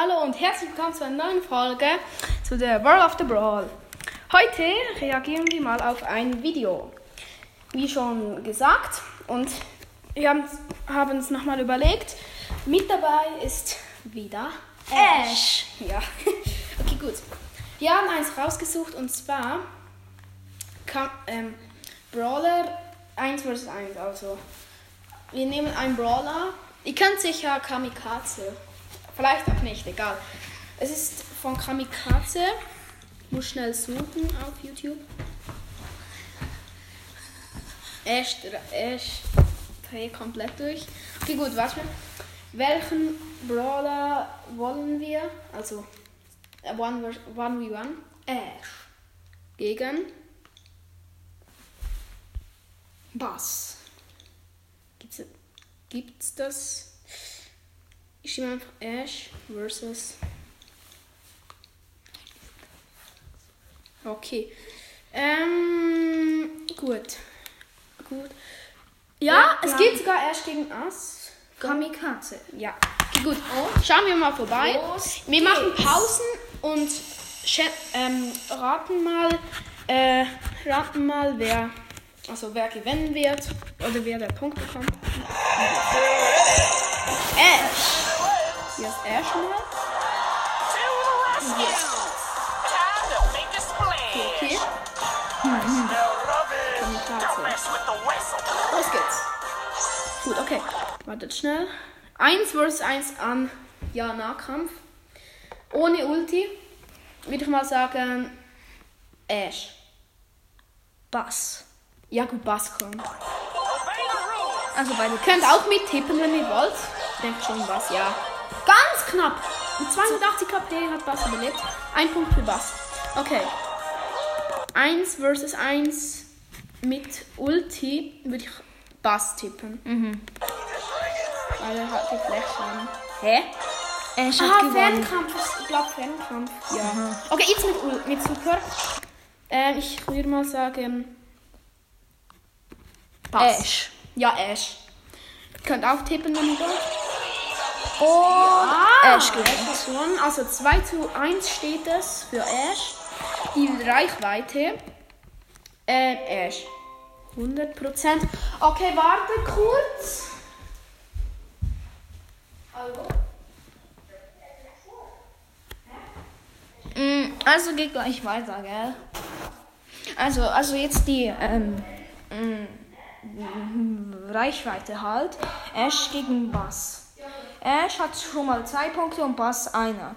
Hallo und herzlich willkommen zu einer neuen Folge zu der World of the Brawl. Heute reagieren wir mal auf ein Video. Wie schon gesagt und wir haben es nochmal überlegt. Mit dabei ist wieder Ash. Ja, okay gut. Wir haben eins rausgesucht und zwar ähm, Brawler 1 vs 1. Also wir nehmen einen Brawler. Ihr kennt sicher Kamikaze. Vielleicht auch nicht, egal. Es ist von Kamikaze. Muss schnell suchen auf YouTube. Ash, Ash, dreh komplett durch. Okay, gut, warte. Welchen Brawler wollen wir? Also, One, one v One. Ash. Gegen Bass. Gibt's, gibt's das? Ich schreibe einfach Ash versus. Okay. Ähm, gut. Gut. Ja, Ja, es geht sogar Ash gegen Ass. Kamikaze. Ja. Okay, gut. Schauen wir mal vorbei. Wir machen. Pausen und ähm, raten mal, äh, raten mal, wer, also wer gewinnen wird oder wer der Punkt bekommt. Ash. Hier ist Ash splash! Okay. Whistle! Los geht's. Gut, okay. Wartet schnell. 1 vs 1 an ja Nahkampf. Ohne Ulti würde ich mal sagen Ash. Bass. Ja gut, Bass kommt. Also beide. Könnt auch mittippen, wenn ihr wollt. Ich denke schon Bass, ja. Ganz knapp. Mit 82 KP hat Bass überlebt. Ein Punkt für Bass. Okay. 1 vs 1 mit Ulti würde ich Bass tippen. Mhm. Weil er hat die Fläche an. Hä? Ash hat Ah, gewonnen. Fernkampf. ist- Ich glaube Fernkampf. Ja. Okay, jetzt mit, mit Super. Ähm, ich würde mal sagen. Bass. Ash. Ja, Ash. Ihr könnt auch tippen, wenn ihr wollt. Und Ash Ash gewinnt. hat gewonnen. Also 2 zu 1 steht es für Ash. Die Reichweite. Ähm, Ash. 100%. Okay, warte kurz. Also. Mm, Also geht gleich weiter, gell? Also, also jetzt die ähm, mm, Reichweite halt. Ash gegen Bass. Ash hat schon mal zwei Punkte und Bass einer.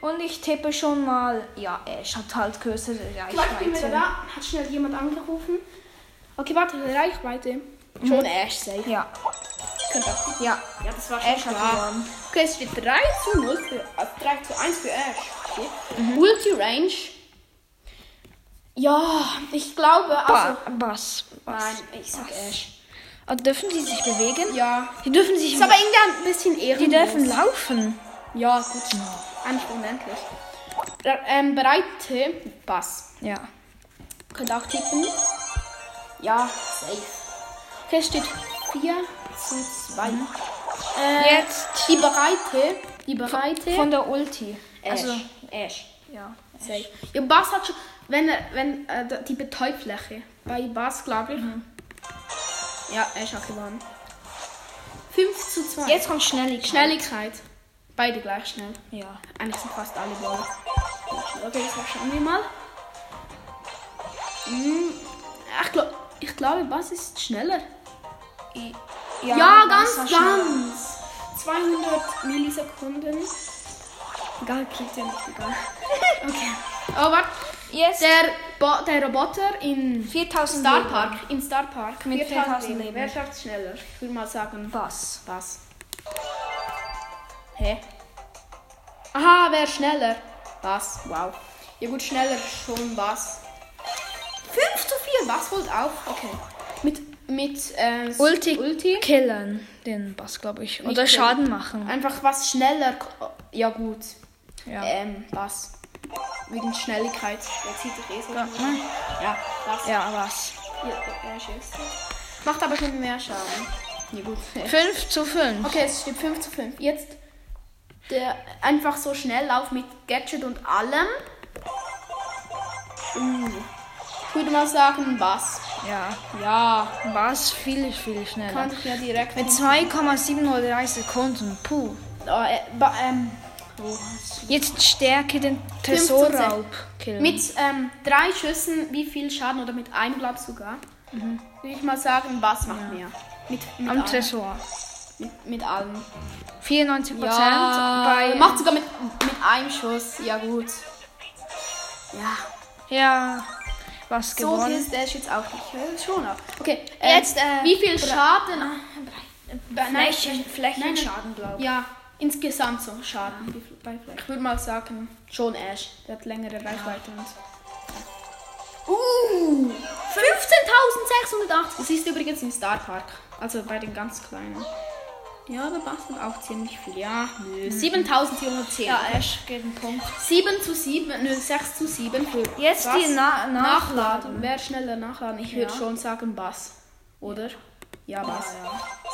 Und ich tippe schon mal, ja, Ash hat halt größere Vielleicht bin ich wieder Reichweite. da. Hat schnell jemand angerufen. Okay, warte, Reichweite. Schon Ash safe. Ja, Könnte auch. ja. Ja, das war schon Ash hat klar. gewonnen. Okay, es steht 3 zu 0 für, also 3 zu 1 für Ash. Okay. Ulti Range. Ja, ich glaube, also. Ba Bass. Bass. Nein, ich sag Ash. Also dürfen die sich bewegen? Ja. Die dürfen sich Ist aber irgendwie ein bisschen ehrenlos. Die dürfen laufen. Ja, gut. Eigentlich unendlich. Re- Ähm, bereite Bass. Ja. Könnt auch tippen. Ja, safe. Okay, steht 4 zu 2. Äh, Jetzt die Bereite. Die Bereite. von der Ulti. Ash. Also, Ash. ja. Safe. Ja, Bass hat schon, wenn wenn, äh, die Betäubfläche. Bei Bass, glaube ich. Ja, Ash hat gewonnen. 5 zu 2. Jetzt kommt Schnelligkeit. Schnelligkeit. Beide gleich schnell. Ja. Eigentlich sind fast alle Ball. Okay, jetzt schauen wir mal. Hm, ich, glaub, ich glaube, Bass ist schneller. Ja, ganz, war schnell. ganz. 200 Millisekunden. Egal, kriegt ja nicht egal. Okay. Oh, warte. Jetzt Der, Bo der Roboter in 4000 Star Leben. Park. In Star Park. Mit 4000 Leben. Wer schafft schneller? Ich würde mal sagen, Bass. was? Hä? Aha, wer schneller? Was? Wow. Ja gut, schneller schon was. 5 zu 4, was holt auf? Okay. Mit, mit äh, Ulti, Ulti. killen den Bass, glaube ich. Oder. Schaden machen. Einfach was schneller. Ja gut. Ja. Ähm, was? Wegen Schnelligkeit. Der zieht sich eh. Ja. Ja, was? Ja, was? Ja, er schießt. Macht aber schon mehr Schaden. Ja gut. 5 zu 5. Okay, es steht 5 zu 5. Jetzt der einfach so schnell lauft mit Gadget und allem. Uh. Ich würde mal sagen, was? Ja. Ja, Was? Viel, viel schneller. kann ich ja direkt Mit 2,703 Sekunden. Puh. Oh, äh, ähm, Jetzt Stärke den 15 Tresorraub mit ähm, drei Schüssen, wie viel Schaden oder mit einem glaube sogar? Würde ich mal sagen, was macht mehr? Mit, mit, am allem. Tresor. mit, mit allem. 94 Prozent Ja, bei. macht sogar mit, mit einem Schuss. Ja, gut. Ja, Ja. Was so gewonnen? ist der jetzt auch nicht. Ja, schon ab. Okay, äh, Jetzt, äh, wie viel Schaden? Nein, Flächen, Flächenschaden, glaube ich. Ja, insgesamt so Schaden. Bei Flash? Ich würde mal sagen, schon Ash. Der hat längere Reichweite und. Uh! 15.680! Das ist übrigens im Star Park. Also bei den ganz kleinen. Ja, da passt auch ziemlich viel. Ja, nö. 7.410. Ja, Ash geht einen Punkt. 7 zu 7, nö, 6 zu 7 für Jetzt Bass. die Na Nachladen. Nachladen. Wer schneller nachladen? Ich würde Ja. schon sagen Bass. Oder? Ja, Bass.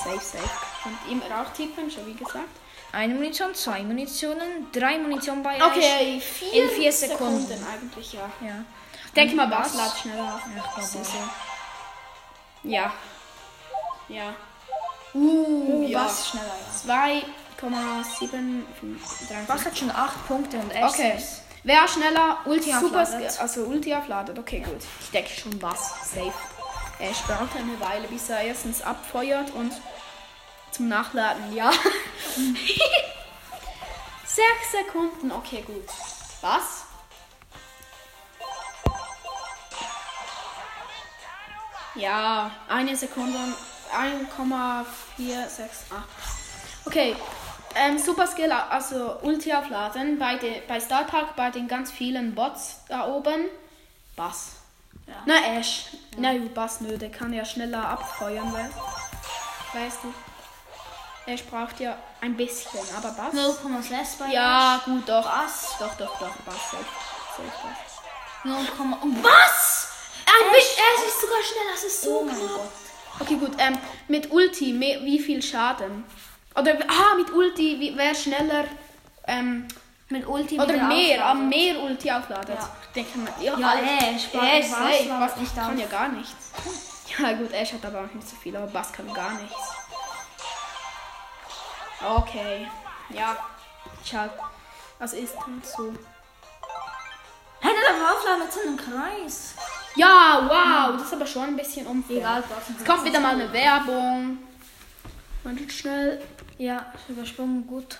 Safe, safe. Und immer auch tippen, schon wie gesagt. Eine Munition, zwei Munitionen, drei Munition bei. Okay, vier In vier Sekunden. eigentlich, ja. Ja. Ich denke mal, Bass? Bass ladet schneller. Ja, glaube So, auch. so. Ja. Ja. Uh, ja. Was schneller, ja. 2,753. Was hat schon acht Punkte und Ash Okay. Wer schneller Ulti aufladet. aufladet? Also Ulti aufladet. Okay, gut. Ich denke schon was. Safe. Er braucht eine Weile, bis er erstens abfeuert und zum Nachladen. Ja. Sechs Sekunden. Okay, gut. Was? Ja, eine Sekunde und 1,468. Okay, ähm, Super Skill, also Ulti aufladen bei, de, bei Star Park, bei den ganz vielen Bots da oben. Bass. Na, Ash. Na, Bass, nö, der kann ja schneller abfeuern, we weißt du. Ash braucht ja ein bisschen, aber Bass. 0,6 bei Ja, gut, doch. Bass. Doch, doch, doch, Bass. Safe. Safe Bass. Ash. 0, und was? Ein bisschen, er ist sogar schneller, das ist so Oh mein knapp. Gott. Okay, gut. Ähm, mit Ulti, wie viel Schaden? Oder, ah, mit Ulti, wie, wer schneller, ähm, Mit Ulti oder mehr, am mehr Ulti aufladet. Ja. Denke mal, ja, Ja, alles- Ash, ladet was nicht kann ja gar nichts. Ja, gut, Ash hat aber auch nicht so viel, aber Bass kann gar nichts. Okay, ja, schau. Was ist halt so? Hey, der mit so einem Kreis. Ja, wow, das ist aber schon ein bisschen unfair. Egal, was. Es kommt wieder mal eine Werbung. Man tut schnell. Ja, übersprungen, gut.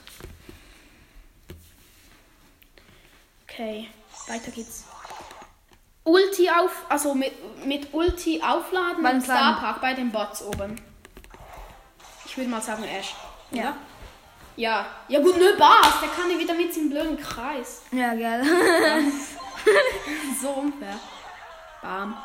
Okay, weiter geht's. Ulti auf, also mit, mit Ulti aufladen Beim beim Star kleinen- Park bei den Bots oben. Ich würde mal sagen Ash. Ja. oder? Ja. Ja gut, nö, Bas, der kann ja wieder mit dem blöden Kreis. Ja, gell. So unfair. Bam.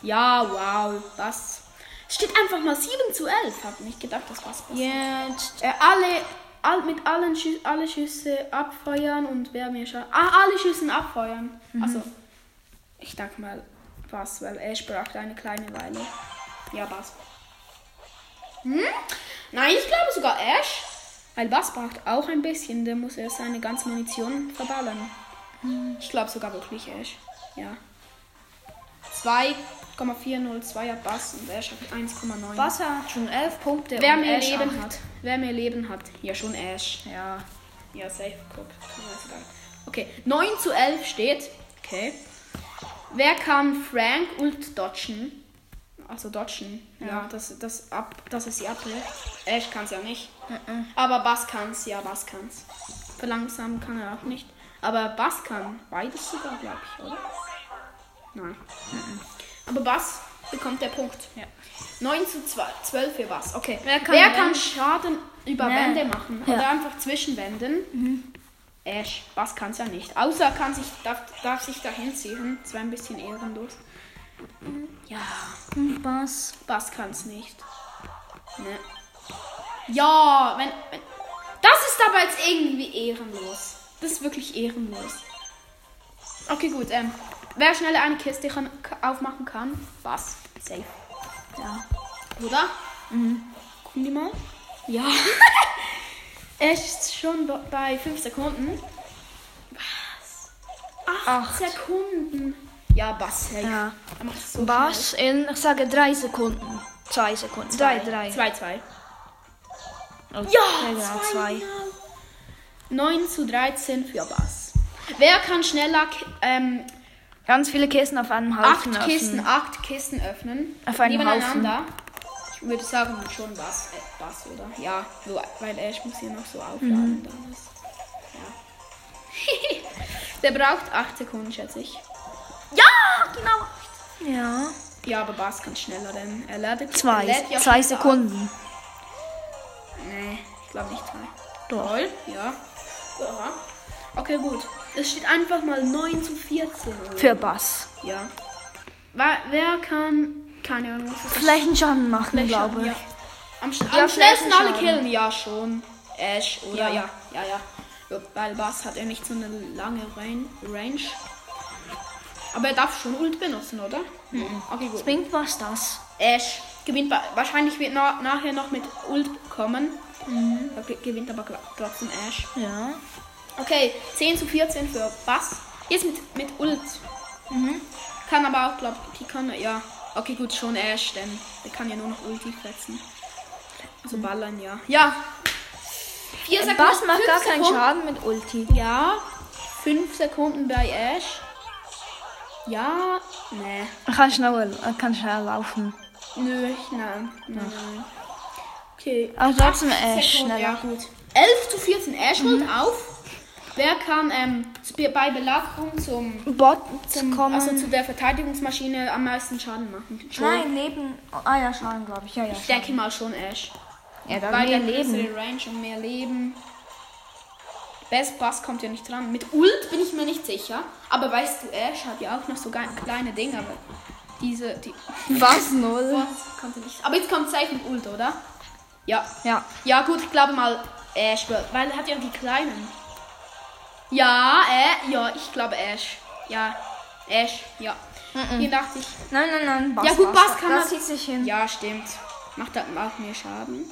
Ja, wow, was? Steht einfach mal 7 zu 11. Hab nicht gedacht, dass was passiert. Jetzt. Äh, alle, all, mit allen Schü alle Schüsse abfeuern und wer mir schon. Ah, alle Schüssen abfeuern. Also, ich denke mal, was, weil Ash braucht eine kleine Weile. Ja, was? Hm? Nein, ich glaube sogar Ash. Weil Bass braucht auch ein bisschen, der muss erst seine ganze Munition verballern. Ich glaube sogar wirklich Ash. Ja. 2,402 hat Bass und Ash hat 1,9. Wasser hat schon 11 Punkte. Wer und mehr Ash Leben acht. hat. Wer mehr Leben hat. Ja, schon Ash. Ja. Ja, safe. Guck. Okay, 9 zu 11 steht. Okay. Wer kann Frank ult dodgen? Also dodgen. Ja, dass, das ab, dass er sie abwehrt. Ash kann es ja nicht. Aber Bass kann's. Ja, Bass kann's. Verlangsamen kann er auch nicht. Aber Bass kann beides sogar, glaube ich, oder? Nein. Aber Bass bekommt der Punkt. Ja. 9 zu 2, 12 für Bass. Okay. Wer kann Wer kann Schaden über Nee. Wände machen? Ja. Oder einfach zwischen Wänden? Ash, Bass kann es ja nicht. Außer kann sich, darf, darf sich dahin ziehen. Das wäre ein bisschen ehrenlos. Ja, was? Bass kann es nicht. Ne. Ja, wenn, wenn. Das ist aber jetzt irgendwie ehrenlos. Das ist wirklich ehrenlos. Okay, gut. Ähm, wer schneller eine Kiste kann, aufmachen kann, Bass. Safe. Ja. Oder? Mhm. Gucken die mal. Ja. Ist schon be- bei 5 Sekunden. Was? 8 Acht. Sekunden. Ja, Bass. Hey. Ja. Er macht es so Bass in, ich sage drei Sekunden. Zwei Sekunden. Drei, drei. 2, 2. Ja, Ja, genau, zwei. 9 zu 13 für Bass. Wer kann schneller ähm, Ganz viele Kisten auf einem Haufen acht Kisten, öffnen. acht Kisten öffnen? Auf einem nebeneinander? Ich würde sagen schon Bass, äh, Bass oder? Ja, so, weil Ash muss hier noch so aufladen. Mhm. Dann ist, ja. Der braucht 8 Sekunden, schätze ich. Ja, genau. Ja. Ja, aber Bass kann schneller, denn er lädt Zwei. er lädt zwei Sekunden. auf. Nee, ich glaube nicht zwei. Doch. Toll, ja. ja. Okay, gut. Es steht einfach mal 9 zu 14. Für Bass. Ja. Wer, wer kann. Keine Ahnung, was ist das? Vielleicht einen Schaden machen, Vielleicht glaube ich. ja. Am, sch Ja, am schnellsten alle killen, ja schon. Ash oder Ja. ja, ja, ja. Weil Bass hat ja nicht so eine lange Range. Aber er darf schon Ult benutzen, oder? Okay, gut. Bringt was das? Ash gewinnt wa- wahrscheinlich wird na nachher noch mit Ult kommen. Ge- gewinnt aber trotzdem Ash. Ja. Okay, 10 zu 14 für Bass. Jetzt mit, mit Ult. Kann aber auch, glaube ich, die kann, ja. Okay, gut, schon Ash, denn der kann ja nur noch Ulti fetzen. Also ballern, ja. Ja. Vier Sekunden. Bass macht fünf gar keinen Sekunden. Schaden mit Ulti. Ja. 5 Sekunden bei Ash. Ja. Nee. Er kann schnell, er kann schnell laufen. Nö, ich, nein. Nein, nein. Okay. Aber trotzdem Sekunden, Ja, gut. 11 zu 14. Ash holt auf. Wer kann ähm, bei Belagerung zum Bot zum, kommen. also zu der Verteidigungsmaschine am meisten Schaden machen. Schon. Nein, neben. Ah ja, Schaden, glaube ich. Ja, ja. Ich denke mal schon Ash. Ja, da Weil mehr der Leben. Range und mehr Leben. Best Bass kommt ja nicht dran. Mit Ult bin ich mir nicht sicher. Aber weißt du, Ash hat ja auch noch so kleine Dinge. Aber diese. Die, Was? Null? Aber jetzt kommt safe mit Ult, oder? Ja. Ja. Ja, gut, ich glaube mal Ash, weil er hat ja die kleinen. Ja, äh, ja, ich glaube Ash. Ja, Ash, ja. Hier dachte ich, Nein, nein, nein. Bass, Ja, gut, Bass kann Das man- zieht sich hin. ja, stimmt. Macht da auch mehr Schaden.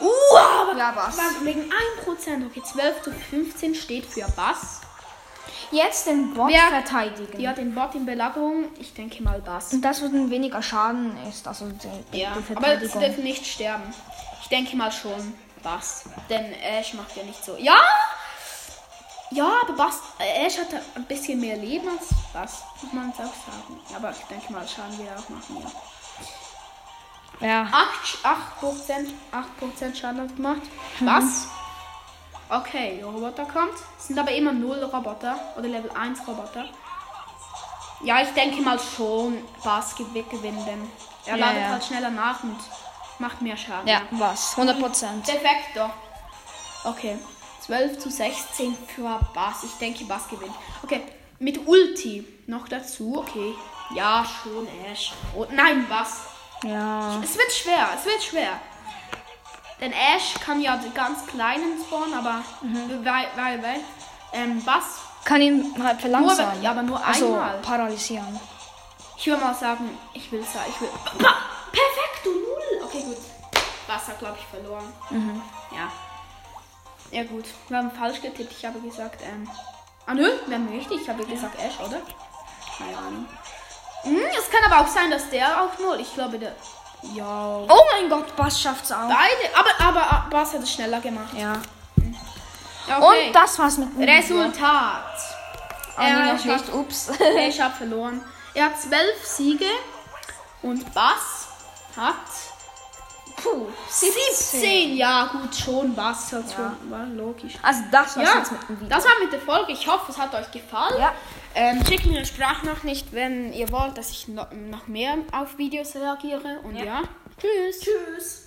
Aber Ja, Bass. wegen 1%. Okay, 12 zu 15 steht für Bass. Jetzt den Bot Wer- verteidigen. Ja, den Bot in Belagerung, ich denke mal Bass. Und das, wo dann weniger Schaden ist. Also die, die, Ja, die aber sie Verteidigung. dürfen nicht sterben. Ich denke mal schon Bass. Denn Ash macht ja nicht so. Ja! Ja, aber Bass, äh, Ash hat ein bisschen mehr Leben als Bass. Muss man jetzt auch sagen. Aber ich denke mal, Schaden wir auch machen, ja. Ja. 8, 8%, 8% Schaden hat gemacht. Was? Okay, der Roboter kommt. Es sind aber immer 0 Roboter oder Level 1 Roboter. Ja, ich denke mal schon, Bass gewinnt gewinnen, denn er Ja, ladet ja. halt schneller nach und macht mehr Schaden. Ja, was? 100 Prozent. Perfekt, Okay. 12 zu 16 für Bass. Ich denke, Bass gewinnt. Okay, mit Ulti noch dazu. Okay. Ja, schon Ash. Oh, nein, Bass. Ja. Es wird schwer, es wird schwer. Denn Ash kann ja die ganz kleinen spawnen, aber weil, weil, weil ähm, Bass, Kann ihn halt nur, verlangsamen. ja, aber nur also einmal. paralysieren. Ich würde mal sagen, ich will sagen, ich will. Pa Perfekto, Null! Okay, gut. Hat, glaube ich, verloren. Ja. Ja, gut. Wir haben falsch getippt. Ich habe gesagt, ähm. Ah, nö, wir haben richtig. Ich habe gesagt Ash, oder? Keine Ahnung. Hm, es kann aber auch sein, dass der auch null. Ich glaube, der. Ja. Oh mein Gott, Bass schafft's auch. Beide, aber, aber Bass hat es schneller gemacht. Ja. Okay. Und das war's mit dem. Resultat. Ah, nee, Er nicht. hat- Ups. Ich habe verloren. Er hat zwölf Siege und Bass hat Puh, 17. Ja, gut, schon hat schon. War logisch. Also das war's Ja, jetzt mit dem Video. das war mit der Folge. Ich hoffe, es hat euch gefallen. Ja. Ähm, schickt mir eine Sprachnachricht, wenn ihr wollt, dass ich noch, noch mehr auf Videos reagiere. Und ja, tschüss. Tschüss.